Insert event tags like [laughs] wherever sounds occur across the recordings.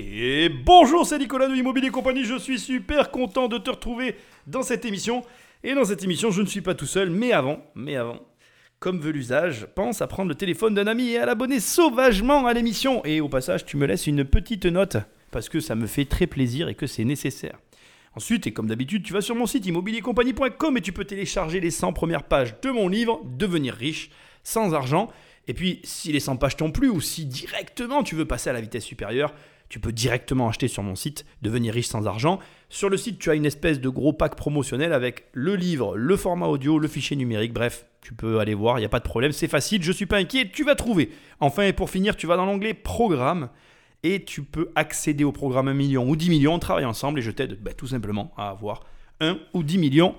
Et bonjour, c'est Nicolas de Immobilier Compagnie. Je suis super content de te retrouver dans cette émission. Et dans cette émission, je ne suis pas tout seul, mais avant, mais avant, comme veut l'usage, pense à prendre le téléphone d'un ami et à l'abonner sauvagement à l'émission. Et au passage, tu me laisses une petite note parce que ça me fait très plaisir et que c'est nécessaire. Ensuite, et comme d'habitude, tu vas sur mon site immobiliercompagnie.com et tu peux télécharger les 100 premières pages de mon livre Devenir riche sans argent. Et puis, si les 100 pages t'ont plu ou si directement tu veux passer à la vitesse supérieure, tu peux directement acheter sur mon site Devenir riche sans argent. Sur le site, tu as une espèce de gros pack promotionnel avec le livre, le format audio, le fichier numérique. Bref, tu peux aller voir, il n'y a pas de problème, c'est facile, je ne suis pas inquiet, tu vas trouver. Enfin, et pour finir, tu vas dans l'onglet Programme et tu peux accéder au programme 1 million ou 10 millions. On travaille ensemble et je t'aide bah, tout simplement à avoir 1 ou 10 millions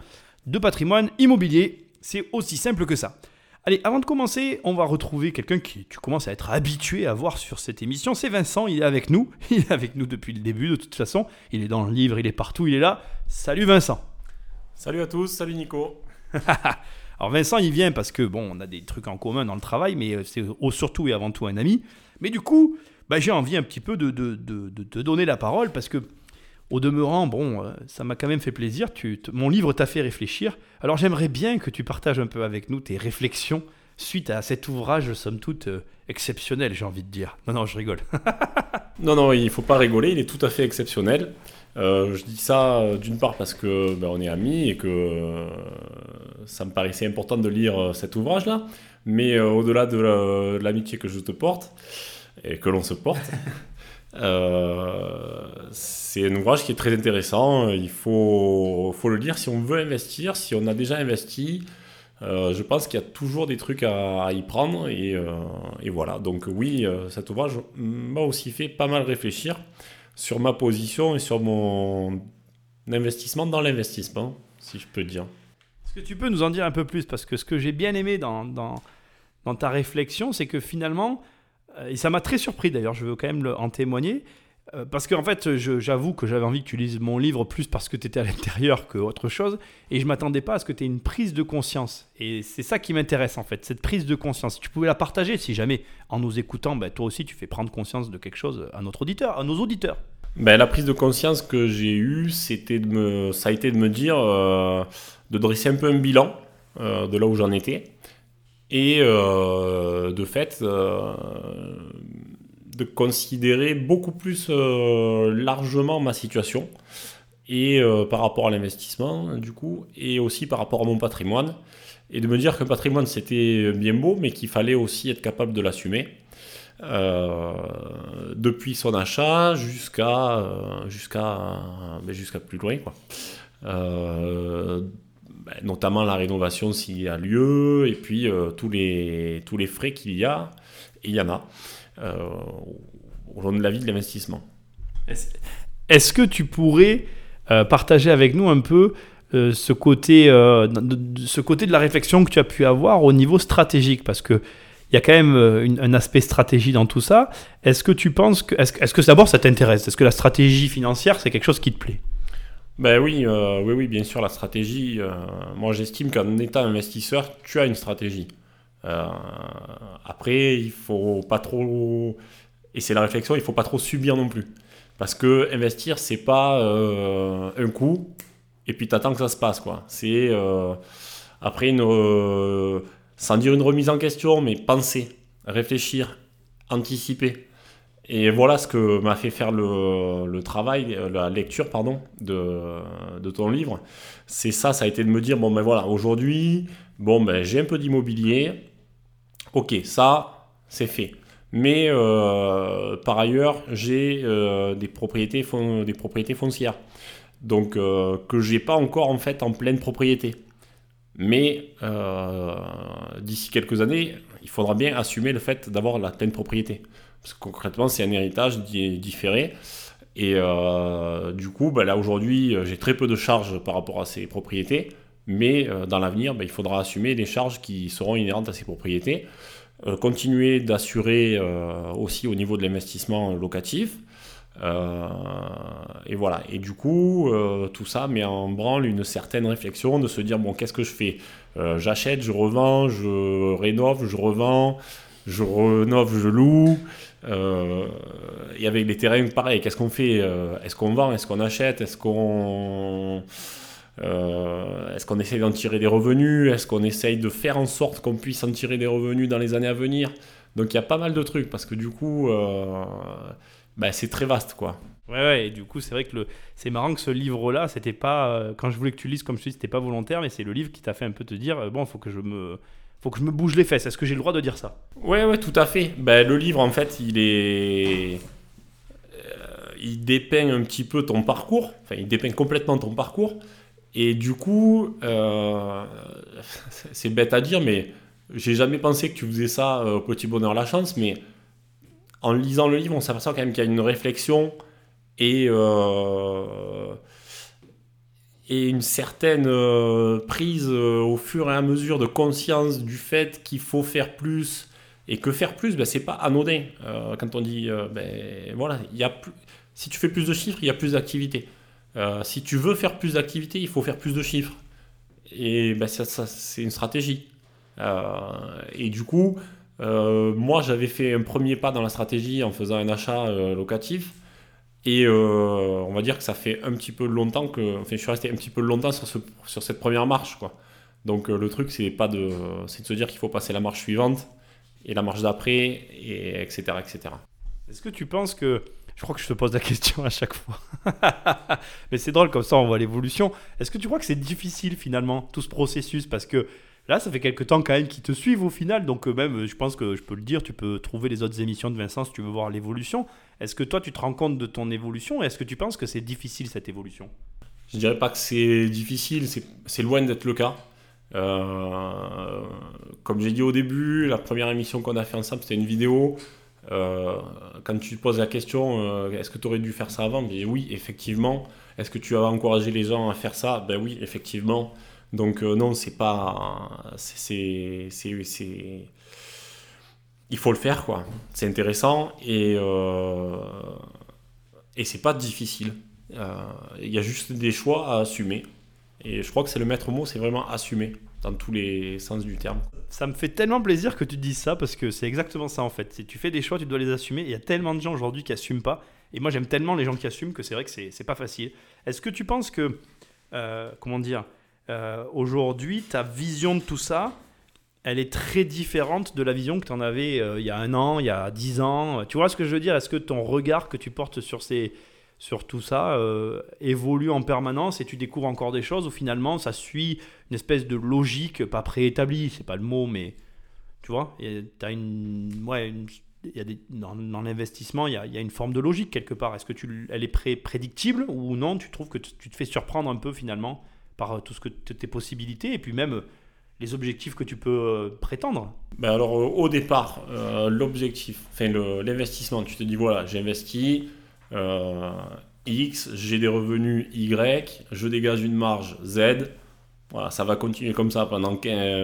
de patrimoine immobilier. C'est aussi simple que ça. Allez, avant de commencer, on va retrouver quelqu'un qui tu commences à être habitué à voir sur cette émission. C'est Vincent, il est avec nous. [laughs] Il est avec nous depuis le début de toute façon. Il est dans le livre, il est partout, il est là. Salut Vincent. Salut à tous, salut Nico. [laughs] Alors Vincent, il vient parce que bon, on a des trucs en commun dans le travail, mais euh, c'est surtout et avant tout un ami. Mais du coup, bah, j'ai envie un petit peu de, de, de, te donner la parole parce que, au demeurant, bon, euh, ça m'a quand même fait plaisir. Tu, mon livre t'a fait réfléchir. Alors j'aimerais bien que tu partages un peu avec nous tes réflexions suite à cet ouvrage, somme toute, euh, exceptionnel, j'ai envie de dire. Non, non, je rigole. [laughs] non, non, il faut pas rigoler, il est tout à fait exceptionnel. Euh, je dis ça d'une part parce que ben, on est amis et que ça me paraissait important de lire cet ouvrage-là, mais au-delà de l'amitié que je te porte, et que l'on se porte. [laughs] Euh, c'est un ouvrage qui est très intéressant. Il faut, faut le lire si on veut investir, si on a déjà investi. Euh, je pense qu'il y a toujours des trucs à, y prendre et, euh, et, voilà. Donc oui, cet ouvrage m'a aussi fait pas mal réfléchir sur ma position et sur mon investissement dans l'investissement, si je peux dire. Est-ce que tu peux nous en dire un peu plus? Parce que ce que j'ai bien aimé dans, ta réflexion, c'est que finalement, et ça m'a très surpris d'ailleurs, je veux quand même en témoigner. Euh, parce qu'en fait, j'avoue que j'avais envie que tu lises mon livre plus parce que tu étais à l'intérieur qu'autre chose. Et je m'attendais pas à ce que tu aies une prise de conscience. Et c'est ça qui m'intéresse en fait, cette prise de conscience. Tu pouvais la partager, si jamais en nous écoutant, ben, toi aussi tu fais prendre conscience de quelque chose à notre auditeur, à nos auditeurs. Ben, la prise de conscience que j'ai eue, c'était de me, ça a été de me dire, euh, de dresser un peu un bilan de là où j'en étais et euh, de fait euh, de considérer beaucoup plus euh, largement ma situation et par rapport à l'investissement du coup et aussi par rapport à mon patrimoine. Et de me dire qu'un patrimoine c'était bien beau mais qu'il fallait aussi être capable de l'assumer depuis son achat jusqu'à jusqu'à ben, jusqu'à plus loin quoi ben, notamment la rénovation s'il y a lieu, et puis euh, tous, les, tous les frais qu'il y a, et il y en a, euh, au long de la vie de l'investissement. Est-ce que tu pourrais euh, partager avec nous un peu ce, côté, de, ce côté de la réflexion que tu as pu avoir au niveau stratégique? Parce que il y a quand même un aspect stratégie dans tout ça. Est-ce que tu penses que. Est-ce que d'abord ça t'intéresse? Est-ce que la stratégie financière, c'est quelque chose qui te plaît? Ben oui, euh, oui, oui, bien sûr, la stratégie. Euh, moi, j'estime qu'en étant investisseur, tu as une stratégie. Euh, après, il faut pas trop, et c'est la réflexion, il faut pas trop subir non plus, parce que investir, c'est pas un coup et puis t'attends que ça se passe, quoi. C'est après une, sans dire une remise en question, mais penser, réfléchir, anticiper. Et voilà ce que m'a fait faire le, travail, la lecture pardon, de, ton livre. C'est ça, ça a été de me dire, bon ben voilà, aujourd'hui, bon ben j'ai un peu d'immobilier, ok, ça, c'est fait. Mais euh, par ailleurs, j'ai euh, des, propriétés, foncières, donc euh, que j'ai pas encore en fait en pleine propriété. Mais d'ici quelques années, il faudra bien assumer le fait d'avoir la pleine propriété. Parce que concrètement, c'est un héritage différé. Et euh, du coup, bah, là aujourd'hui, euh, j'ai très peu de charges par rapport à ces propriétés. Mais euh, dans l'avenir, bah, il faudra assumer les charges qui seront inhérentes à ces propriétés. continuer d'assurer aussi au niveau de l'investissement locatif. et voilà. Et du coup, tout ça met en branle une certaine réflexion de se dire bon, qu'est-ce que je fais? J'achète, je revends, je rénove, je revends, je rénove, je loue. Et avec les terrains, pareil, qu'est-ce qu'on fait Est-ce qu'on vend Est-ce qu'on achète Est-ce qu'on est-ce qu'on essaye d'en tirer des revenus Est-ce qu'on essaye de faire en sorte qu'on puisse en tirer des revenus dans les années à venir? Donc il y a pas mal de trucs parce que du coup, bah, c'est très vaste quoi. Ouais, ouais, et du coup, c'est vrai que c'est marrant que ce livre-là, c'était pas. Euh, quand je voulais que tu lises, comme je te dis, c'était pas volontaire, mais c'est le livre qui t'a fait un peu te dire euh, bon, faut que je me. Faut que je me bouge les fesses. Est-ce que j'ai le droit de dire ça? Ouais, ouais, tout à fait. Ben, le livre, en fait, il est. Euh, il dépeint un petit peu ton parcours. Enfin, il dépeint complètement ton parcours. Et du coup, [laughs] c'est bête à dire, mais j'ai jamais pensé que tu faisais ça au Petit Bonheur La Chance. Mais en lisant le livre, on s'aperçoit quand même qu'il y a une réflexion et, euh, et une certaine euh, prise euh, au fur et à mesure de conscience du fait qu'il faut faire plus et que faire plus, ben, c'est pas anodin. quand on dit, ben, voilà, y a plus, si tu fais plus de chiffres, il y a plus d'activités. si tu veux faire plus d'activités, il faut faire plus de chiffres. Et ben, ça, c'est une stratégie. et du coup, moi, j'avais fait un premier pas dans la stratégie en faisant un achat locatif. Et euh, on va dire que ça fait un petit peu longtemps que. Enfin, je suis resté un petit peu longtemps sur, ce, sur cette première marche, quoi. Donc euh, le truc, c'est pas de, c'est de se dire qu'il faut passer la marche suivante et la marche d'après, et etc., etc. Est-ce que tu penses que je crois que je te pose la question à chaque fois. [laughs] Mais c'est drôle comme ça, on voit l'évolution. Est-ce que tu crois que c'est difficile finalement tout ce processus? Parce que Là, ça fait quelques temps quand même qu'ils te suivent au final, donc euh, même, je pense que je peux le dire, tu peux trouver les autres émissions de Vincent si tu veux voir l'évolution. Est-ce que toi, tu te rends compte de ton évolution est-ce que tu penses que c'est difficile cette évolution? Je dirais pas que c'est difficile, c'est loin d'être le cas. Euh, comme j'ai dit au début, la première émission qu'on a fait ensemble, c'était une vidéo. Euh, quand tu te poses la question, est-ce que tu aurais dû faire ça avant? Oui, effectivement. Est-ce que tu as encouragé les gens à faire ça? Ben oui, effectivement. Donc euh, non, c'est pas... C'est... Il faut le faire, quoi. C'est intéressant et, euh, et c'est pas difficile. Euh, il y a juste des choix à assumer. Et je crois que c'est le maître mot, c'est vraiment assumer dans tous les sens du terme. Ça me fait tellement plaisir que tu dises ça parce que c'est exactement ça en fait. Si tu fais des choix, tu dois les assumer. Il y a tellement de gens aujourd'hui qui assument pas. Et moi j'aime tellement les gens qui assument que c'est vrai que c'est pas facile. Est-ce que tu penses que, comment dire, euh, aujourd'hui, ta vision de tout ça, elle est très différente de la vision que tu en avais euh, il y a un an, il y a dix ans. Tu vois ce que je veux dire? Est-ce que ton regard que tu portes sur, ces, sur tout ça euh, évolue en permanence et tu découvres encore des choses ou finalement ça suit une espèce de logique, pas préétablie, c'est pas le mot, mais tu vois, une, ouais, y a des, dans, l'investissement, il y a, y a, une forme de logique quelque part. Est-ce que tu, elle est pré prédictible ou non? Tu trouves que tu te fais surprendre un peu finalement? Par euh, tout ce que tes possibilités et puis même euh, les objectifs que tu peux euh, prétendre ben Alors au départ, l'objectif, enfin l'investissement, tu te dis voilà, j'ai investi X, j'ai des revenus Y, je dégage une marge Z, voilà, ça va continuer comme ça pendant,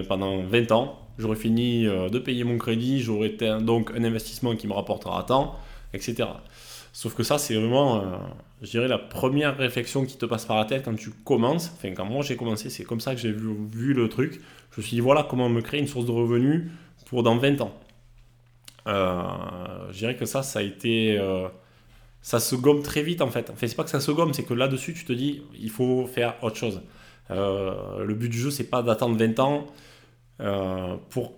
pendant 20 ans. J'aurai fini de payer mon crédit, j'aurai donc un investissement qui me rapportera tant, etc. Sauf que ça, c'est vraiment, euh, je dirais, la première réflexion qui te passe par la tête quand tu commences. Enfin, quand moi j'ai commencé, c'est comme ça que j'ai vu, le truc. Je me suis dit, voilà comment me créer une source de revenus pour dans 20 ans. Euh, je dirais que ça, ça a été. Euh, ça se gomme très vite en fait. C'est pas que ça se gomme, c'est que là-dessus, tu te dis, il faut faire autre chose. le but du jeu, c'est pas d'attendre 20 ans pour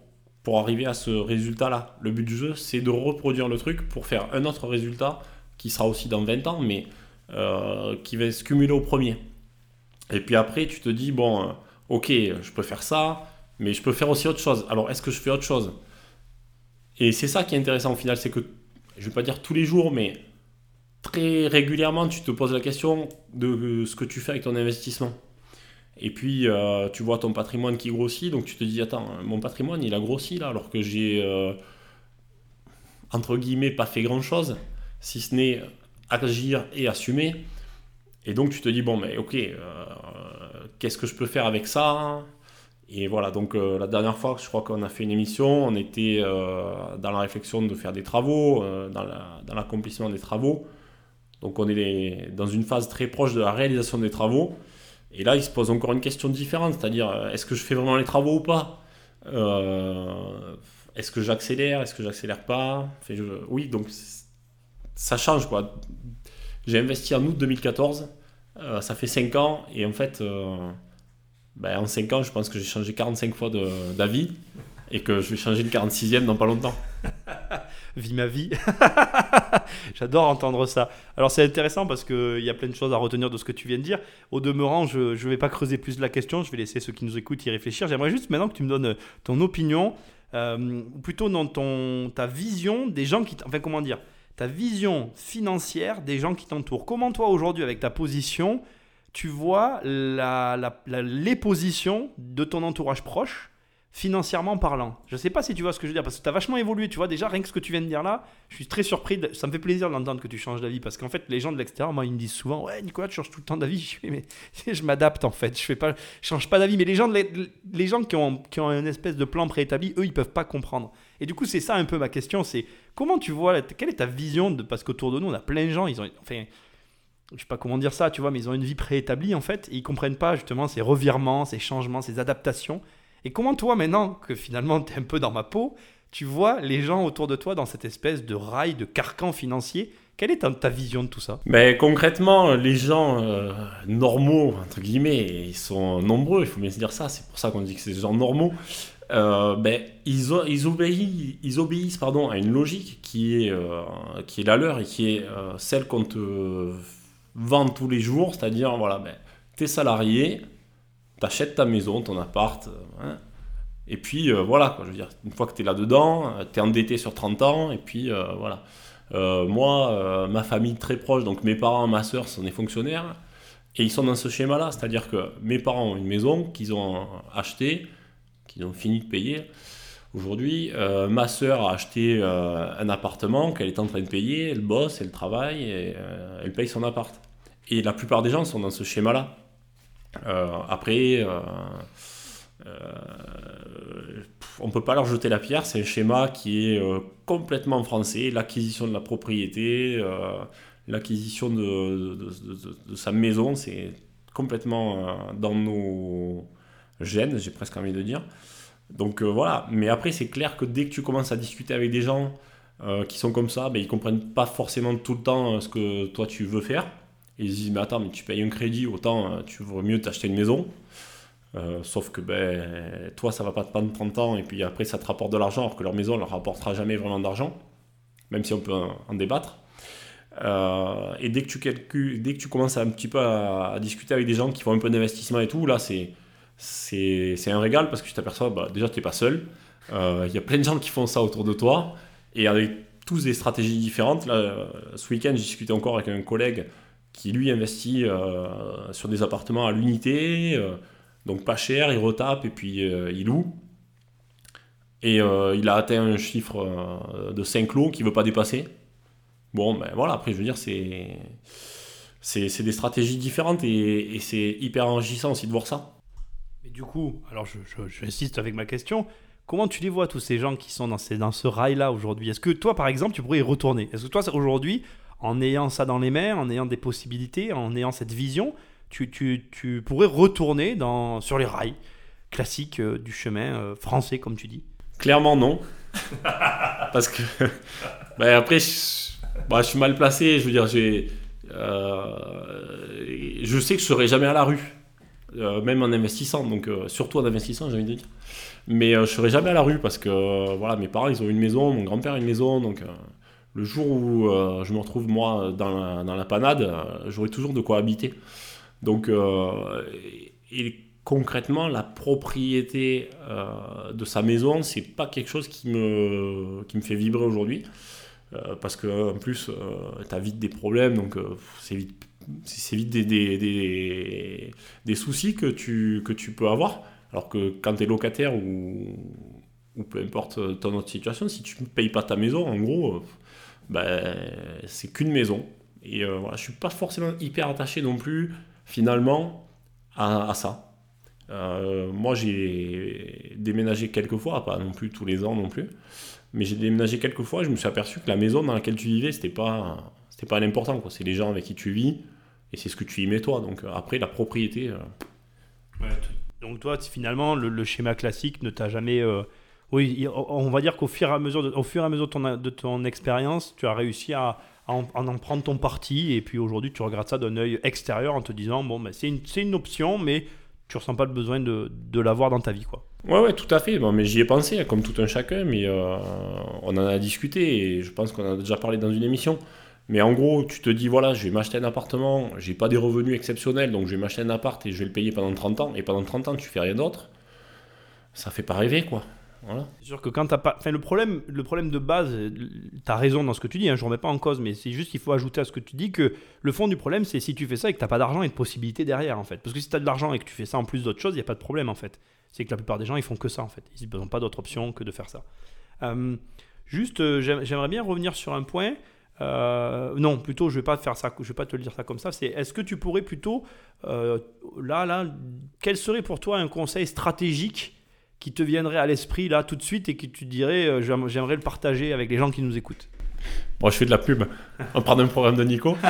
pour arriver à ce résultat-là. Le but du jeu, c'est de reproduire le truc pour faire un autre résultat qui sera aussi dans 20 ans, mais euh, qui va se cumuler au premier. Et puis après, tu te dis, bon, euh, ok, je peux faire ça, mais je peux faire aussi autre chose. Alors, est-ce que je fais autre chose? Et c'est ça qui est intéressant au final, c'est que, je ne vais pas dire tous les jours, mais très régulièrement, tu te poses la question de ce que tu fais avec ton investissement. Et puis, euh, tu vois ton patrimoine qui grossit, donc tu te dis, attends, mon patrimoine, il a grossi là, alors que j'ai, entre guillemets, pas fait grand-chose si ce n'est agir et assumer. Et donc tu te dis, bon, mais ok, euh, qu'est-ce que je peux faire avec ça? Et voilà, donc euh, la dernière fois, je crois qu'on a fait une émission, on était euh, dans la réflexion de faire des travaux, dans l'accomplissement des travaux. Donc on est dans une phase très proche de la réalisation des travaux. Et là, il se pose encore une question différente, c'est-à-dire, est-ce que je fais vraiment les travaux ou pas? Est-ce que j'accélère, est-ce que j'accélère pas? Oui, donc ça change quoi. J'ai investi en août 2014, euh, ça fait 5 ans, et en fait, ben, en 5 ans, je pense que j'ai changé 45 fois d'avis, et que je vais changer une 46e dans pas longtemps. [laughs] Vie ma vie. [laughs] J'adore entendre ça. Alors c'est intéressant parce qu'il y a plein de choses à retenir de ce que tu viens de dire. Au demeurant, je ne vais pas creuser plus la question, je vais laisser ceux qui nous écoutent y réfléchir. J'aimerais juste maintenant que tu me donnes ton opinion, euh, ou plutôt dans ton, ta vision des gens qui... Enfin comment dire Ta vision financière des gens qui t'entourent. Comment toi aujourd'hui avec ta position, tu vois les positions de ton entourage proche financièrement parlant. Je sais pas si tu vois ce que je veux dire, parce que tu as vachement évolué, tu vois, déjà, rien que ce que tu viens de dire là, je suis très surpris, ça me fait plaisir d'entendre que tu changes d'avis, parce qu'en fait, les gens de l'extérieur, moi, ils me disent souvent, ouais, Nicolas, tu changes tout le temps d'avis, [laughs] je je m'adapte en fait, je fais pas, change pas d'avis, mais les gens, les, gens qui ont, qui ont une espèce de plan préétabli, eux, ils peuvent pas comprendre. Et du coup, c'est ça un peu ma question, c'est comment tu vois, quelle est ta vision de, parce qu'autour de nous, on a plein de gens, ils ont, enfin, je sais pas comment dire ça, tu vois, mais ils ont une vie préétablie en fait, et ils comprennent pas justement ces revirements, ces changements, ces adaptations. Et comment toi, maintenant que finalement tu es un peu dans ma peau, tu vois les gens autour de toi dans cette espèce de rail, de carcan financier? Quelle est ta, vision de tout ça? Mais concrètement, les gens euh, normaux, entre guillemets, ils sont nombreux, il faut bien se dire ça, c'est pour ça qu'on dit que c'est des gens normaux. Euh, ben, ils, ils, obéissent, ils obéissent pardon, à une logique qui est, euh, qui est la leur et qui est celle qu'on te vend tous les jours, c'est-à-dire, voilà, ben, tu es salarié, t'achètes ta maison, ton appart, euh, hein. et puis euh, voilà, je veux dire, une fois que tu es là-dedans, euh, tu es endetté sur 30 ans, et puis voilà. moi, ma famille très proche, donc mes parents, ma soeur sont des fonctionnaires, et ils sont dans ce schéma-là, c'est-à-dire que mes parents ont une maison qu'ils ont achetée, qu'ils ont fini de payer. Aujourd'hui, ma soeur a acheté un appartement qu'elle est en train de payer, elle bosse, elle travaille, et elle paye son appart. Et la plupart des gens sont dans ce schéma-là. Euh, après, euh, euh, on ne peut pas leur jeter la pierre, c'est un schéma qui est complètement français, l'acquisition de la propriété, l'acquisition de, sa maison, c'est complètement dans nos gènes, j'ai presque envie de dire. Donc voilà, mais après c'est clair que dès que tu commences à discuter avec des gens qui sont comme ça, ben, ils comprennent pas forcément tout le temps ce que toi tu veux faire ils se disent, mais attends, mais tu payes un crédit, autant euh, tu vaut mieux t'acheter une maison. Euh, sauf que ben, toi, ça va pas te prendre 30 ans et puis après, ça te rapporte de l'argent, alors que leur maison ne leur rapportera jamais vraiment d'argent, même si on peut en, débattre. Euh, et dès que, tu calcules, dès que tu commences un petit peu à, discuter avec des gens qui font un peu d'investissement et tout, là, c'est, c'est, un régal parce que tu t'aperçois, bah, déjà, tu n'es pas seul. Il y a plein de gens qui font ça autour de toi et avec tous des stratégies différentes. Là, ce week-end, j'ai discuté encore avec un collègue qui lui investit euh, sur des appartements à l'unité, euh, donc pas cher, il retape et puis euh, il loue. Et il a atteint un chiffre de 5 lots qu'il ne veut pas dépasser. Bon, ben voilà, après je veux dire, c'est, c'est, des stratégies différentes et, c'est hyper enrichissant aussi de voir ça. Mais du coup, alors je, j'insiste avec ma question, comment tu les vois tous ces gens qui sont dans, ces, dans ce rail-là aujourd'hui? Est-ce que toi, par exemple, tu pourrais y retourner? Est-ce que toi, aujourd'hui, en ayant ça dans les mains, en ayant des possibilités, en ayant cette vision, tu, tu, pourrais retourner dans, sur les rails classiques euh, du chemin euh, français, comme tu dis Clairement non. [laughs] Parce que [laughs] ben après, bah, je, suis mal placé. Je veux dire, j'ai, euh, je sais que je serai jamais à la rue, même en investissant. Donc, surtout en investissant, j'ai envie de dire. Mais je serai jamais à la rue parce que voilà, mes parents, ils ont une maison, mon grand-père a une maison. Donc, le jour où euh, je me retrouve moi dans la, panade, euh, j'aurai toujours de quoi habiter. Donc, euh, concrètement, la propriété de sa maison, c'est pas quelque chose qui me, qui me fait vibrer aujourd'hui. parce que en plus, tu as vite des problèmes, donc c'est vite, vite des, des, des, soucis que tu, que tu peux avoir. Alors que quand tu es locataire ou, ou peu importe ton autre situation, si tu ne payes pas ta maison, en gros, ben, c'est qu'une maison. Et euh, voilà, je suis pas forcément hyper attaché non plus, finalement, à, ça. Euh, moi, j'ai déménagé quelques fois, pas non plus tous les ans non plus, mais j'ai déménagé quelques fois et je me suis aperçu que la maison dans laquelle tu vivais, c'était pas, c'était pas l'important. C'est les gens avec qui tu vis et c'est ce que tu y mets toi. Donc euh, après, la propriété. donc toi, finalement, le, schéma classique ne t'a jamais Oui, on va dire qu'au fur et à mesure de, au fur et à mesure de ton, expérience, tu as réussi à, en, en, prendre ton parti. Et puis aujourd'hui, tu regardes ça d'un œil extérieur en te disant bon, ben, c'est une, option, mais tu ressens pas le besoin de, l'avoir dans ta vie. Quoi. Ouais, ouais, tout à fait. Bon, mais j'y ai pensé, comme tout un chacun, mais euh, on en a discuté et je pense qu'on en a déjà parlé dans une émission. Mais en gros, tu te dis, voilà, je vais m'acheter un appartement, j'ai pas des revenus exceptionnels, donc je vais m'acheter un appart et je vais le payer pendant 30 ans, et pendant 30 ans, tu fais rien d'autre. Ça fait pas rêver, quoi. C'est sûr que quand t'as pas. Enfin, le problème, le problème de base, tu as raison dans ce que tu dis, hein, je remets pas en cause, mais c'est juste qu'il faut ajouter à ce que tu dis que le fond du problème, c'est si tu fais ça et que t'as pas d'argent et de possibilités derrière, en fait. Parce que si tu as de l'argent et que tu fais ça en plus d'autres choses, il n'y a pas de problème, en fait. C'est que la plupart des gens, ils font que ça, en fait. Ils n'ont pas d'autre option que de faire ça. Euh, juste, euh, j'aimerais bien revenir sur un point. Euh, non, plutôt, je vais pas faire ça. Je vais pas te le dire ça comme ça. C'est, est-ce que tu pourrais plutôt, là, là, quel serait pour toi un conseil stratégique qui te viendrait à l'esprit là tout de suite et que tu dirais euh, j'aimerais le partager avec les gens qui nous écoutent Bon, je fais de la pub. [laughs] On parle d'un programme de Nico. [laughs]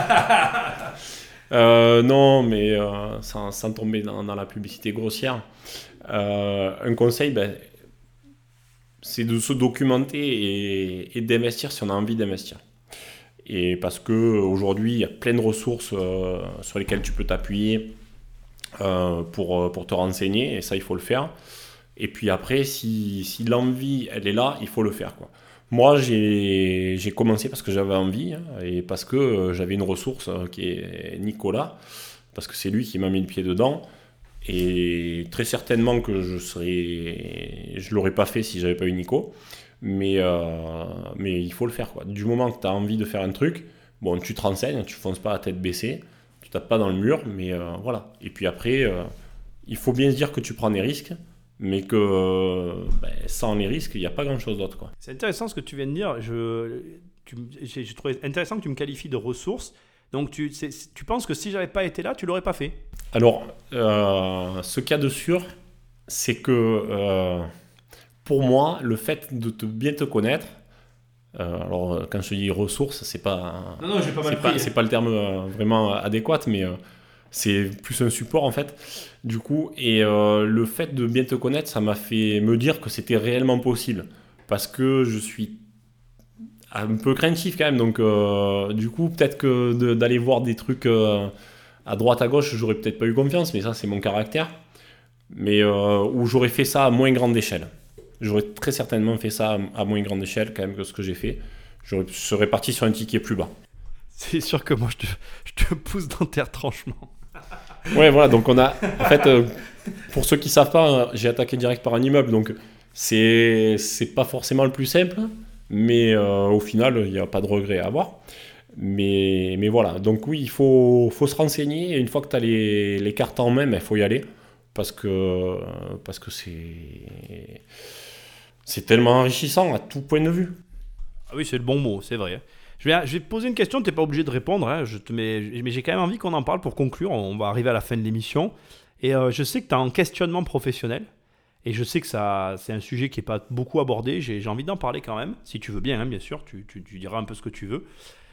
Euh, non, mais euh, sans, tomber dans, la publicité grossière. un conseil, ben, c'est de se documenter et, d'investir si on a envie d'investir. Et parce que aujourd'hui, il y a plein de ressources sur lesquelles tu peux t'appuyer pour, pour te renseigner, et ça, il faut le faire. Et puis après, si, l'envie, elle est là, il faut le faire. Quoi. Moi, j'ai commencé parce que j'avais envie hein, et parce que euh, j'avais une ressource euh, qui est Nicolas, parce que c'est lui qui m'a mis le pied dedans. Et très certainement que je serais, je l'aurais pas fait si j'avais pas eu Nico. Mais, euh, mais il faut le faire. Quoi. Du moment que tu as envie de faire un truc, bon, tu te renseignes, tu fonces pas la tête baissée, tu tapes pas dans le mur, mais voilà. Et puis après, il faut bien se dire que tu prends des risques mais que ben, sans les risques, il n'y a pas grand-chose d'autre. C'est intéressant ce que tu viens de dire. Je, j'ai trouvé intéressant que tu me qualifies de ressource. Donc tu, tu penses que si j'avais pas été là, tu l'aurais pas fait? Alors, euh, ce cas de sûr, c'est que euh, pour moi, le fait de te bien te connaître, euh, alors quand je dis ressource, c'est pas, non, non, pas, pas, c'est pas le terme vraiment adéquat, mais c'est plus un support en fait. Du coup, et euh, le fait de bien te connaître, ça m'a fait me dire que c'était réellement possible. Parce que je suis un peu craintif quand même. Donc, euh, du coup, peut-être que d'aller voir des trucs euh, à droite, à gauche, j'aurais peut-être pas eu confiance, mais ça, c'est mon caractère. Mais où j'aurais fait ça à moins grande échelle. J'aurais très certainement fait ça à moins grande échelle quand même que ce que j'ai fait. Je serais parti sur un ticket plus bas. C'est sûr que moi, je te, je te pousse dans tes retranchements. Ouais, voilà, donc on a. En fait, euh, pour ceux qui savent pas, j'ai attaqué direct par un immeuble, donc c'est c'est pas forcément le plus simple, mais euh, au final, il n'y a pas de regret à avoir. Mais, mais voilà, donc oui, il faut, faut se renseigner, et une fois que tu as les, les, cartes en main, il ben, faut y aller, parce que parce que c'est c'est tellement enrichissant à tout point de vue. Ah oui, c'est le bon mot, c'est vrai. Je vais, poser une question, tu n'es pas obligé de répondre, hein, je te mets, mais j'ai quand même envie qu'on en parle pour conclure. On va arriver à la fin de l'émission. Et euh, je sais que tu as un questionnement professionnel. Et je sais que ça, c'est un sujet qui n'est pas beaucoup abordé. J'ai, envie d'en parler quand même, si tu veux bien, hein, bien sûr. Tu, diras un peu ce que tu veux.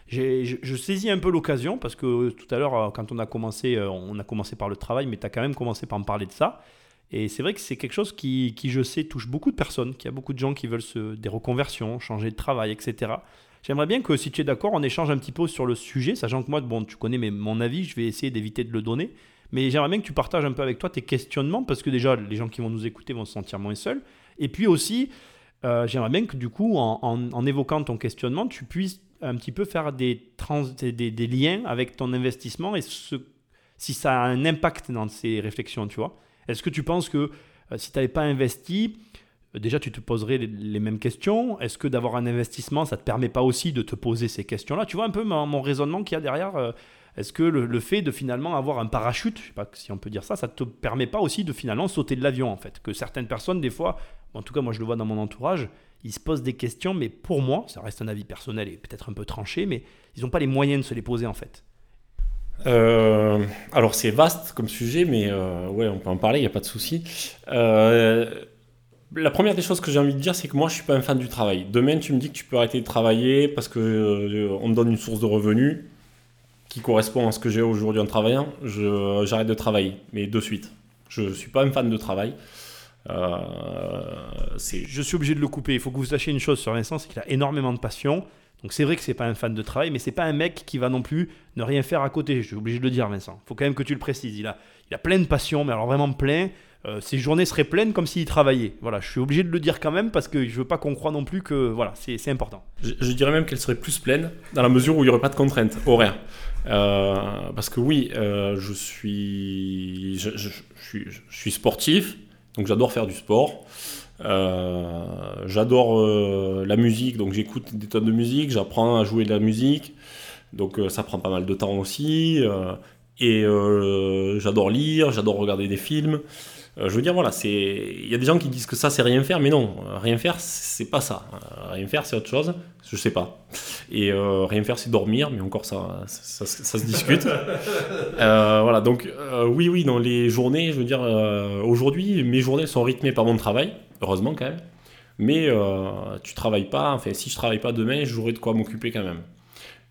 Je, saisis un peu l'occasion parce que tout à l'heure, euh, quand on a commencé, euh, on a commencé par le travail, mais tu as quand même commencé par me parler de ça. Et c'est vrai que c'est quelque chose qui, je sais, touche beaucoup de personnes, qu'il y a beaucoup de gens qui veulent des reconversions, changer de travail, etc. J'aimerais bien que, si tu es d'accord, on échange un petit peu sur le sujet, sachant que moi, bon, tu connais mon avis, je vais essayer d'éviter de le donner. Mais j'aimerais bien que tu partages un peu avec toi tes questionnements, parce que déjà, les gens qui vont nous écouter vont se sentir moins seuls. Et puis aussi, euh, j'aimerais bien que du coup, en, évoquant ton questionnement, tu puisses un petit peu faire des, liens avec ton investissement et si ça a un impact dans ces réflexions, tu vois. Est-ce que tu penses que euh, si tu n'avais pas investi, déjà tu te poserais les, mêmes questions. Est-ce que d'avoir un investissement, ça ne te permet pas aussi de te poser ces questions-là? Tu vois un peu mon, raisonnement qu'il y a derrière euh, Est-ce que le, fait de finalement avoir un parachute, je sais pas si on peut dire ça, ça ne te permet pas aussi de finalement sauter de l'avion en fait? Que certaines personnes, des fois, en tout cas moi je le vois dans mon entourage, ils se posent des questions, mais pour moi, ça reste un avis personnel et peut-être un peu tranché, mais ils n'ont pas les moyens de se les poser en fait. Euh, alors c'est vaste comme sujet, mais euh, ouais, on peut en parler, il n'y a pas de souci. La première des choses que j'ai envie de dire, c'est que moi, je suis pas un fan du travail. Demain, tu me dis que tu peux arrêter de travailler parce que euh, on me donne une source de revenus qui correspond à ce que j'ai aujourd'hui en travaillant. j'arrête de travailler, mais de suite. Je suis pas un fan de travail. je suis obligé de le couper. Il faut que vous sachiez une chose sur Vincent, c'est qu'il a énormément de passion. Donc c'est vrai que c'est pas un fan de travail, mais c'est pas un mec qui va non plus ne rien faire à côté. Je suis obligé de le dire, Vincent. Il faut quand même que tu le précises. Il a, il a plein de passion, mais alors vraiment plein. Euh, ses journées seraient pleines comme s'il travaillait. Voilà, je suis obligé de le dire quand même parce que je veux pas qu'on croie non plus que voilà, c'est important. Je, dirais même qu'elle serait plus pleine dans la mesure où il n'y aurait pas de contraintes horaires. Euh, parce que oui, euh, je, suis, je, suis, sportif, donc j'adore faire du sport. j'adore la musique, donc j'écoute des tonnes de musique, j'apprends à jouer de la musique, donc ça prend pas mal de temps aussi. et j'adore lire, j'adore regarder des films. Euh, je veux dire, voilà, c'est, il y a des gens qui disent que ça c'est rien faire, mais non, rien faire c'est pas ça. Euh, rien faire c'est autre chose, je sais pas. Et euh, rien faire c'est dormir, mais encore ça, ça, se discute. [laughs] voilà, donc oui, oui, dans les journées, je veux dire, aujourd'hui mes journées sont rythmées par mon travail, heureusement quand même. Mais tu travailles pas, enfin si je travaille pas demain, j'aurai de quoi m'occuper quand même.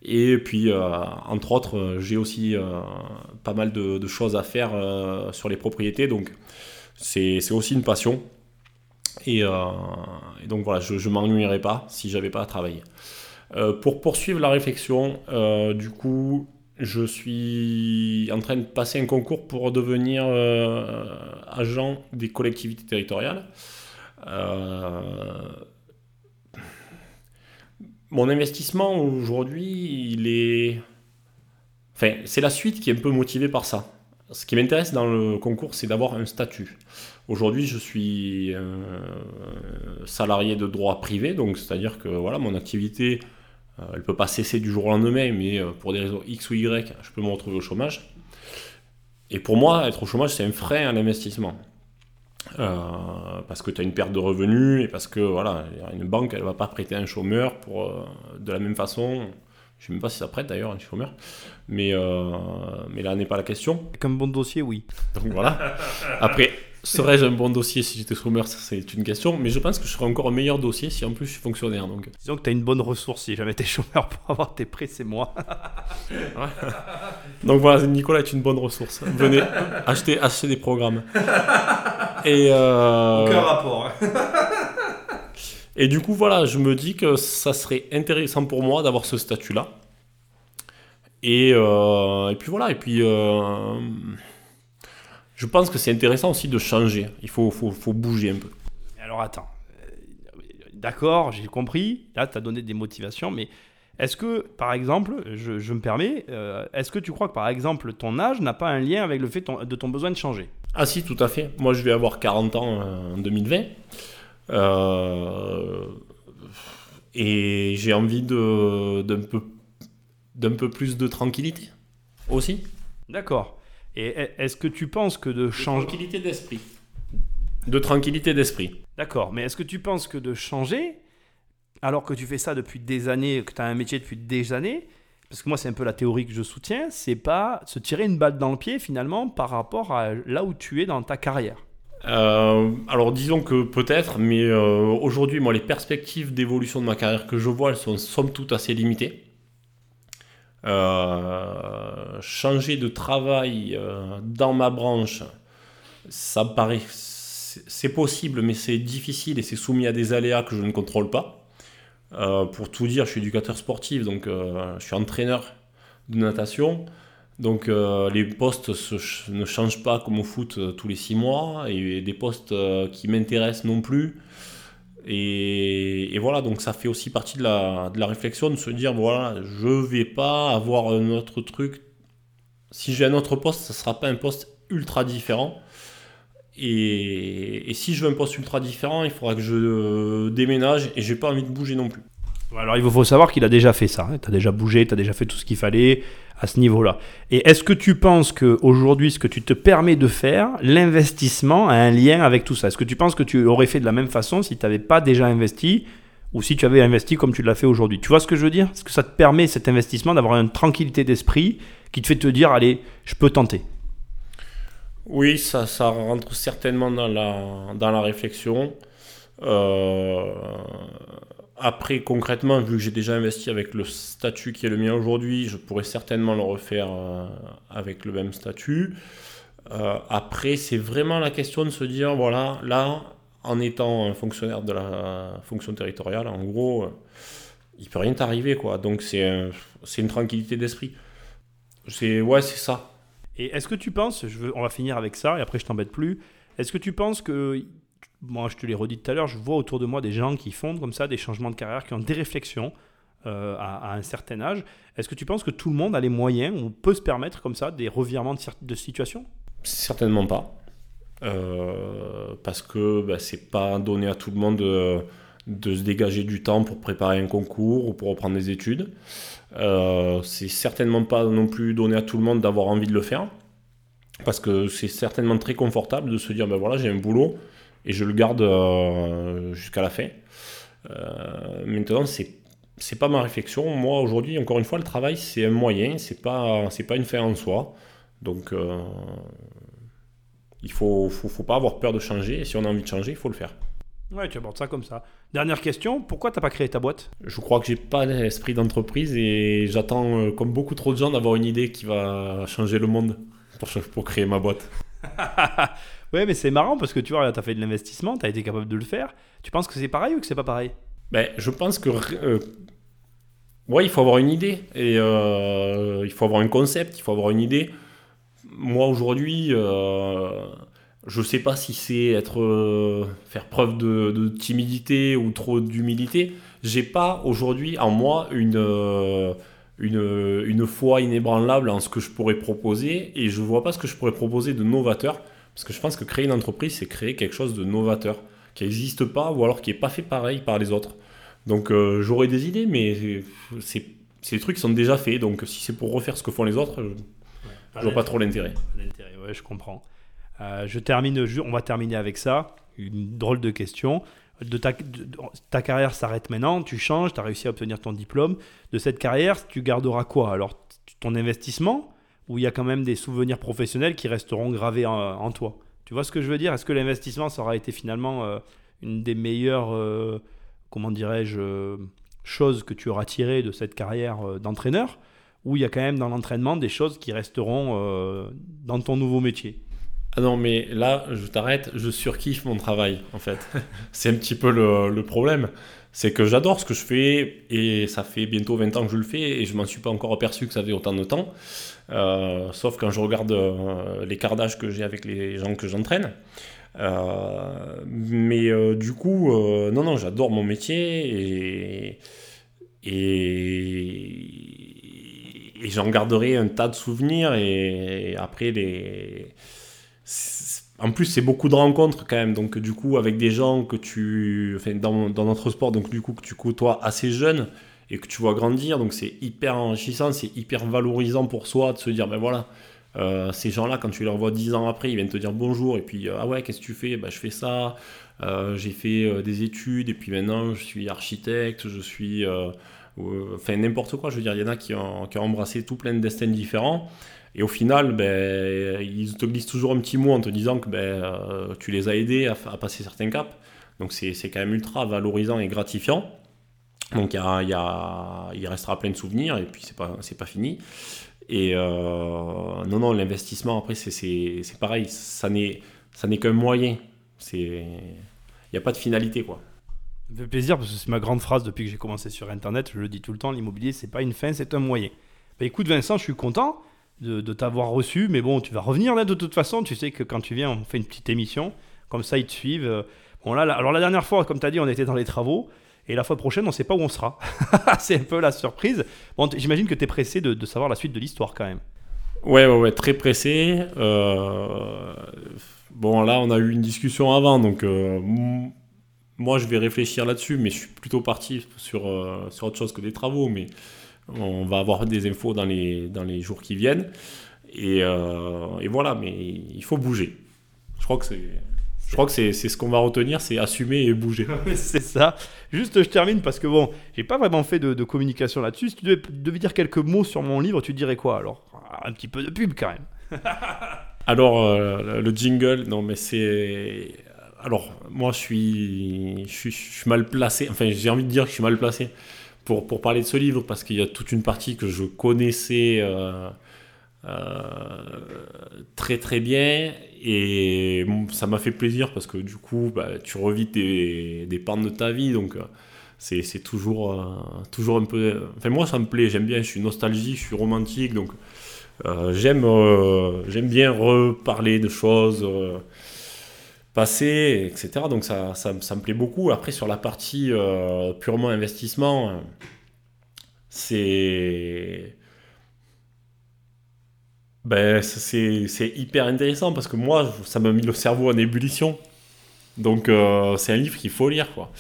Et puis, entre autres, j'ai aussi pas mal de, de, choses à faire sur les propriétés. Donc, c'est aussi une passion. Et, euh, donc voilà, je ne m'ennuierais pas si j'avais pas à travailler. Euh, pour poursuivre la réflexion, euh, du coup, je suis en train de passer un concours pour devenir agent des collectivités territoriales. mon investissement aujourd'hui, il est. Enfin, c'est la suite qui est un peu motivée par ça ce qui m'intéresse dans le concours, c'est d'avoir un statut. Aujourd'hui, je suis salarié de droit privé, donc c'est-à-dire que voilà, mon activité, euh, elle ne peut pas cesser du jour au lendemain, mais euh, pour des raisons X ou Y, je peux me retrouver au chômage. Et pour moi, être au chômage, c'est un frein à l'investissement. Euh, parce que tu as une perte de revenus et parce que voilà, une banque, elle ne va pas prêter un chômeur pour, de la même façon je ne sais même pas si ça prête d'ailleurs, un chômeur. Mais, euh, mais là n'est pas la question. Comme bon dossier, oui. Donc voilà. Après, serais-je un bon dossier si j'étais chômeur C'est une question. Mais je pense que je serais encore un meilleur dossier si en plus je suis fonctionnaire. Donc. Disons que tu as une bonne ressource si jamais tu es chômeur pour avoir tes prêts, c'est moi. Donc voilà, Nicolas est une bonne ressource. Venez [laughs] acheter, acheter des programmes. Et euh... Aucun rapport. Hein. Et du coup, voilà, je me dis que ça serait intéressant pour moi d'avoir ce statut-là. Et, euh, et, puis voilà, et puis euh, je pense que c'est intéressant aussi de changer. Il faut, faut, faut bouger un peu. Alors attends, euh, d'accord, j'ai compris. Là, tu as donné des motivations, mais est-ce que, par exemple, je, je me permets, est-ce que tu crois que, par exemple, ton âge n'a pas un lien avec le fait de ton besoin de changer? Ah si, tout à fait. Moi, je vais avoir 40 ans en 2020. Euh, et j'ai envie d'un peu, peu plus de tranquillité aussi. D'accord. Et est-ce que tu penses que de changer... tranquillité d'esprit. De tranquillité d'esprit. D'accord. Mais est-ce que tu penses que de changer, alors que tu fais ça depuis des années, que tu as un métier depuis des années, parce que moi c'est un peu la théorie que je soutiens, c'est pas se tirer une balle dans le pied finalement par rapport à là où tu es dans ta carrière? Euh, alors disons que peut-être, mais euh, aujourd'hui, moi, les perspectives d'évolution de ma carrière que je vois, elles sont somme toute assez limitées. Euh, changer de travail dans ma branche, ça me paraît, c'est possible, mais c'est difficile et c'est soumis à des aléas que je ne contrôle pas. pour tout dire, je suis éducateur sportif, donc je suis entraîneur de natation. Donc euh, les postes ne changent pas comme au foot euh, tous les six mois et, des postes euh, qui m'intéressent non plus. Et, voilà, donc ça fait aussi partie de la, réflexion de se dire voilà, je vais pas avoir un autre truc. Si j'ai un autre poste, ça sera pas un poste ultra différent. Et, si je veux un poste ultra différent, il faudra que je déménage et j'ai pas envie de bouger non plus. Alors il faut savoir qu'il a déjà fait ça. Hein. Tu as déjà bougé, tu as déjà fait tout ce qu'il fallait à ce niveau-là. Et est-ce que tu penses qu'aujourd'hui, ce que tu te permets de faire, l'investissement a un lien avec tout ça? Est-ce que tu penses que tu aurais fait de la même façon si tu n'avais pas déjà investi ou si tu avais investi comme tu l'as fait aujourd'hui? Tu vois ce que je veux dire? Est-ce que ça te permet, cet investissement, d'avoir une tranquillité d'esprit qui te fait te dire, allez, je peux tenter? Oui, ça, rentre certainement dans la, dans la réflexion. Euh, après, concrètement, vu que j'ai déjà investi avec le statut qui est le mien aujourd'hui, je pourrais certainement le refaire euh, avec le même statut. Euh, après, c'est vraiment la question de se dire, voilà, là, en étant un fonctionnaire de la fonction territoriale, en gros, euh, il peut rien t'arriver, quoi. Donc c'est c'est une tranquillité d'esprit. C'est ouais, c'est ça. Et est-ce que tu penses, on va finir avec ça et après je t'embête plus. Est-ce que tu penses que moi je te l'ai redit tout à l'heure, je vois autour de moi des gens qui font comme ça des changements de carrière, qui ont des réflexions euh, à, un certain âge. Est-ce que tu penses que tout le monde a les moyens ou peut se permettre comme ça des revirements de, de situation? Certainement pas. Euh, parce que bah, c'est pas donné à tout le monde de, de, se dégager du temps pour préparer un concours ou pour reprendre des études. Euh, c'est certainement pas non plus donné à tout le monde d'avoir envie de le faire. Parce que c'est certainement très confortable de se dire ben voilà, j'ai un boulot et je le garde euh, jusqu'à la fin. Euh, maintenant, c'est c'est pas ma réflexion. Moi, aujourd'hui, encore une fois, le travail, c'est un moyen, c'est pas, c'est pas une fin en soi. Donc, il faut, faut, faut, pas avoir peur de changer. Et si on a envie de changer, il faut le faire. Ouais, tu abordes ça comme ça. Dernière question, pourquoi t'as pas créé ta boîte? Je crois que j'ai pas l'esprit d'entreprise et j'attends, euh, comme beaucoup trop de gens, d'avoir une idée qui va changer le monde pour, pour créer ma boîte. [laughs] ouais, mais c'est marrant parce que tu vois, tu as fait de l'investissement, tu as été capable de le faire. Tu penses que c'est pareil ou que c'est pas pareil? Ben, Je pense que. Euh, ouais, il faut avoir une idée et euh, il faut avoir un concept, il faut avoir une idée. Moi aujourd'hui je sais pas si c'est être euh, faire preuve de, timidité ou trop d'humilité. J'ai pas aujourd'hui en moi une, euh, une, une foi inébranlable en ce que je pourrais proposer et je vois pas ce que je pourrais proposer de novateur parce que je pense que créer une entreprise c'est créer quelque chose de novateur qui n'existe pas ou alors qui est pas fait pareil par les autres. Donc euh, j'aurais des idées mais c'est des trucs sont déjà faits donc si c'est pour refaire ce que font les autres, je, vois pas trop l'intérêt. L'intérêt, ouais, je comprends. Euh, je termine, on va terminer avec ça. Une drôle de question. De ta, carrière s'arrête maintenant, tu changes, tu as réussi à obtenir ton diplôme. De cette carrière, tu garderas quoi? Alors, ton investissement ou il y a quand même des souvenirs professionnels qui resteront gravés en, toi? Tu vois ce que je veux dire? Est-ce que l'investissement, ça aura été finalement euh, une des meilleures, euh, comment dirais-je, choses que tu auras tirées de cette carrière d'entraîneur? Ou il y a quand même dans l'entraînement des choses qui resteront dans ton nouveau métier? Ah non, mais là, je t'arrête, je surkiffe mon travail, en fait. [laughs] c'est un petit peu le, problème. C'est que j'adore ce que je fais, et ça fait bientôt 20 ans que je le fais, et je m'en suis pas encore aperçu que ça fait autant de temps. Euh, sauf quand je regarde euh, les cardages que j'ai avec les gens que j'entraîne. Euh, mais du coup, non, non, j'adore mon métier, et, et, et j'en garderai un tas de souvenirs, et après, les en plus, c'est beaucoup de rencontres quand même. Donc, du coup, avec des gens que tu. Enfin, dans, notre sport, donc du coup, que tu côtoies assez jeune et que tu vois grandir. Donc, c'est hyper enrichissant, c'est hyper valorisant pour soi de se dire ben voilà, euh, ces gens-là, quand tu les revois dix ans après, ils viennent te dire bonjour. Et puis, euh, ah ouais, qu'est-ce que tu fais? Ben, Je fais ça. Euh, j'ai fait des études. Et puis maintenant, je suis architecte. Je suis. enfin, n'importe quoi. Je veux dire, il y en a qui ont embrassé tout plein de destins différents. Et au final, ben, ils te glissent toujours un petit mot en te disant que ben, euh, tu les as aidés à, passer certains caps. Donc c'est quand même ultra valorisant et gratifiant. Donc a, y il restera plein de souvenirs et puis c'est pas, pas fini. Et euh, non, non, l'investissement après c'est pareil, ça n'est qu'un moyen. Il n'y a pas de finalité quoi. Ça me fait plaisir parce que c'est ma grande phrase depuis que j'ai commencé sur Internet. Je le dis tout le temps, l'immobilier c'est pas une fin, c'est un moyen. Ben, écoute Vincent, je suis content de, t'avoir reçu. Mais bon, tu vas revenir là de toute façon. Tu sais que quand tu viens, on fait une petite émission. Comme ça, ils te suivent. Bon, là, alors la dernière fois, comme tu as dit, on était dans les travaux. Et la fois prochaine, on ne sait pas où on sera. [laughs] c'est un peu la surprise. Bon, j'imagine que tu es pressé de, savoir la suite de l'histoire quand même. Ouais, ouais, ouais, très pressé. Euh, bon, là, on a eu une discussion avant, donc euh, moi, je vais réfléchir là-dessus, mais je suis plutôt parti sur, euh, sur autre chose que des travaux. Mais on va avoir des infos dans les, dans les jours qui viennent. Et, euh, et voilà, mais il faut bouger. Je crois que c'est. Je crois que c'est ce qu'on va retenir, c'est assumer et bouger. [laughs] c'est ça. Juste, je termine parce que bon, j'ai pas vraiment fait de, communication là-dessus. Si tu devais, dire quelques mots sur mon livre, tu dirais quoi alors? Un petit peu de pub quand même. [laughs] alors, euh, le jingle, non mais c'est. Alors, moi je suis, je suis, je suis mal placé. Enfin, j'ai envie de dire que je suis mal placé pour, pour parler de ce livre parce qu'il y a toute une partie que je connaissais euh, très très bien et ça m'a fait plaisir parce que du coup bah, tu revis des, des pans de ta vie donc c'est toujours, toujours un peu... Enfin moi ça me plaît, j'aime bien, je suis nostalgique, je suis romantique donc j'aime j'aime bien reparler de choses passé, etc. Donc ça, ça, me plaît beaucoup. Après, sur la partie euh, purement investissement, c'est... Ben, c'est hyper intéressant parce que moi, ça m'a mis le cerveau en ébullition. Donc euh, c'est un livre qu'il faut lire, quoi.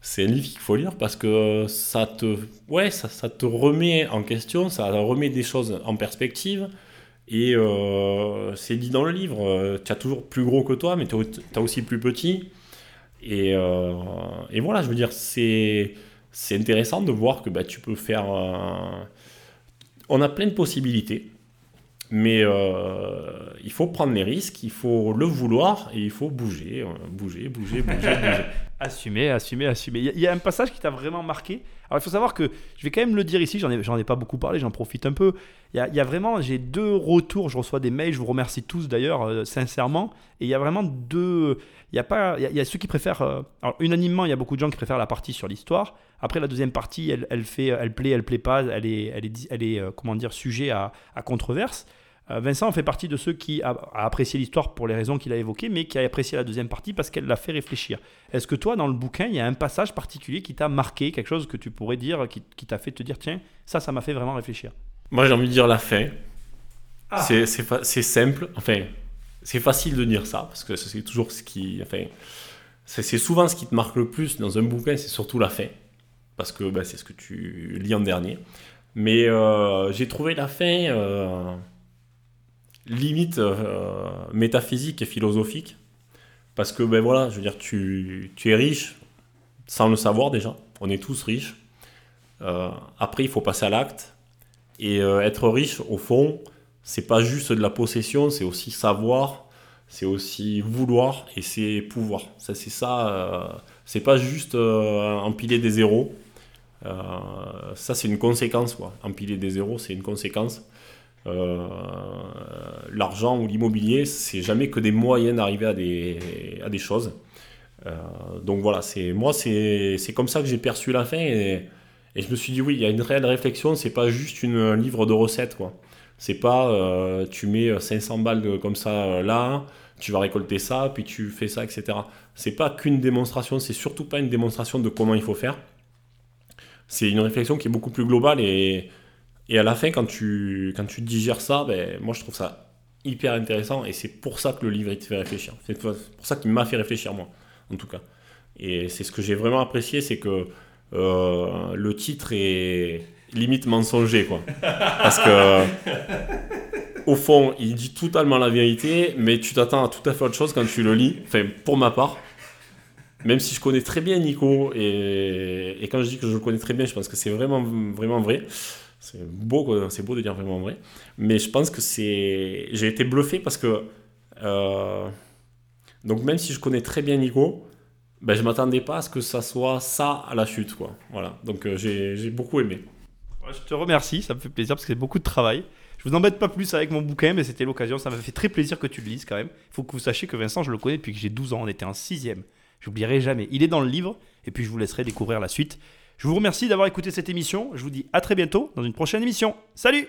C'est un livre qu'il faut lire parce que ça te, ouais, ça, te remet en question, ça remet des choses en perspective. Et euh, c'est dit dans le livre, euh, tu as toujours plus gros que toi, mais tu as aussi plus petit. Et, euh, et voilà, je veux dire, c'est intéressant de voir que bah, tu peux faire... On a plein de possibilités, mais il faut prendre les risques, il faut le vouloir et il faut bouger, bouger, bouger, bouger, bouger. [laughs] assumer, assumer, assumer. Il y, a un passage qui t'a vraiment marqué. Alors il faut savoir que je vais quand même le dire ici, j'en ai, ai pas beaucoup parlé, j'en profite un peu. Il y a, vraiment, j'ai deux retours, je reçois des mails, je vous remercie tous d'ailleurs, euh, sincèrement. Et il y a vraiment deux. Il y a, y a, ceux qui préfèrent. Euh, alors unanimement, il y a beaucoup de gens qui préfèrent la partie sur l'histoire. Après, la deuxième partie, elle, elle, fait, elle plaît, elle plaît pas, elle est, elle est, elle est, euh, comment dire, sujet à, à controverse. Euh, Vincent fait partie de ceux qui a, apprécié l'histoire pour les raisons qu'il a évoquées, mais qui a apprécié la deuxième partie parce qu'elle l'a fait réfléchir. Est-ce que toi, dans le bouquin, il y a un passage particulier qui t'a marqué, quelque chose que tu pourrais dire, qui, t'a fait te dire, tiens, ça, ça m'a fait vraiment réfléchir? Moi, j'ai envie de dire la fin. Ah. C'est simple, enfin, c'est facile de dire ça, parce que c'est toujours ce qui... Enfin, c'est souvent ce qui te marque le plus dans un bouquin, c'est surtout la fin, parce que ben, c'est ce que tu lis en dernier. Mais euh, j'ai trouvé la fin... Euh, limite euh, métaphysique et philosophique. Parce que, ben voilà, je veux dire, tu, es riche sans le savoir déjà. On est tous riches. Euh, après, il faut passer à l'acte. Et euh, être riche, au fond, c'est pas juste de la possession, c'est aussi savoir, c'est aussi vouloir et c'est pouvoir. Ça, c'est ça. c'est pas juste empiler des zéros. ça, c'est une conséquence, quoi. Empiler des zéros, c'est une conséquence. Euh, l'argent ou l'immobilier, c'est jamais que des moyens d'arriver à des, choses. Euh, donc voilà, c'est moi, c'est comme ça que j'ai perçu la fin et, et, je me suis dit, oui, il y a une réelle réflexion, c'est pas juste une, un livre de recettes, quoi. C'est pas euh, tu mets 500 balles comme ça là, tu vas récolter ça, puis tu fais ça, etc. C'est pas qu'une démonstration, c'est surtout pas une démonstration de comment il faut faire. C'est une réflexion qui est beaucoup plus globale et, et à la fin, quand tu, quand tu digères ça, ben, moi je trouve ça hyper intéressant et c'est pour ça que le livre te fait réfléchir. C'est pour ça qu'il m'a fait réfléchir, moi, en tout cas. Et c'est ce que j'ai vraiment apprécié, c'est que euh, le titre est limite mensonger, quoi. Parce que, au fond, il dit totalement la vérité, mais tu t'attends à tout à fait autre chose quand tu le lis. Enfin, pour ma part. Même si je connais très bien Nico, et, et quand je dis que je le connais très bien, je pense que c'est vraiment, vraiment vrai. C'est beau, c'est beau de dire vraiment vrai. Mais je pense que c'est. J'ai été bluffé parce que. Euh, donc, même si je connais très bien Nico, ben, je m'attendais pas à ce que ça soit ça à la chute. Quoi. Voilà. Donc, euh, j'ai beaucoup aimé. Je te remercie, ça me fait plaisir parce que c'est beaucoup de travail. Je vous embête pas plus avec mon bouquin, mais c'était l'occasion. Ça m'a fait très plaisir que tu le lises quand même. Il faut que vous sachiez que Vincent, je le connais depuis que j'ai 12 ans. On était en 6ème. J'oublierai jamais. Il est dans le livre et puis je vous laisserai découvrir la suite. Je vous remercie d'avoir écouté cette émission. Je vous dis à très bientôt dans une prochaine émission. Salut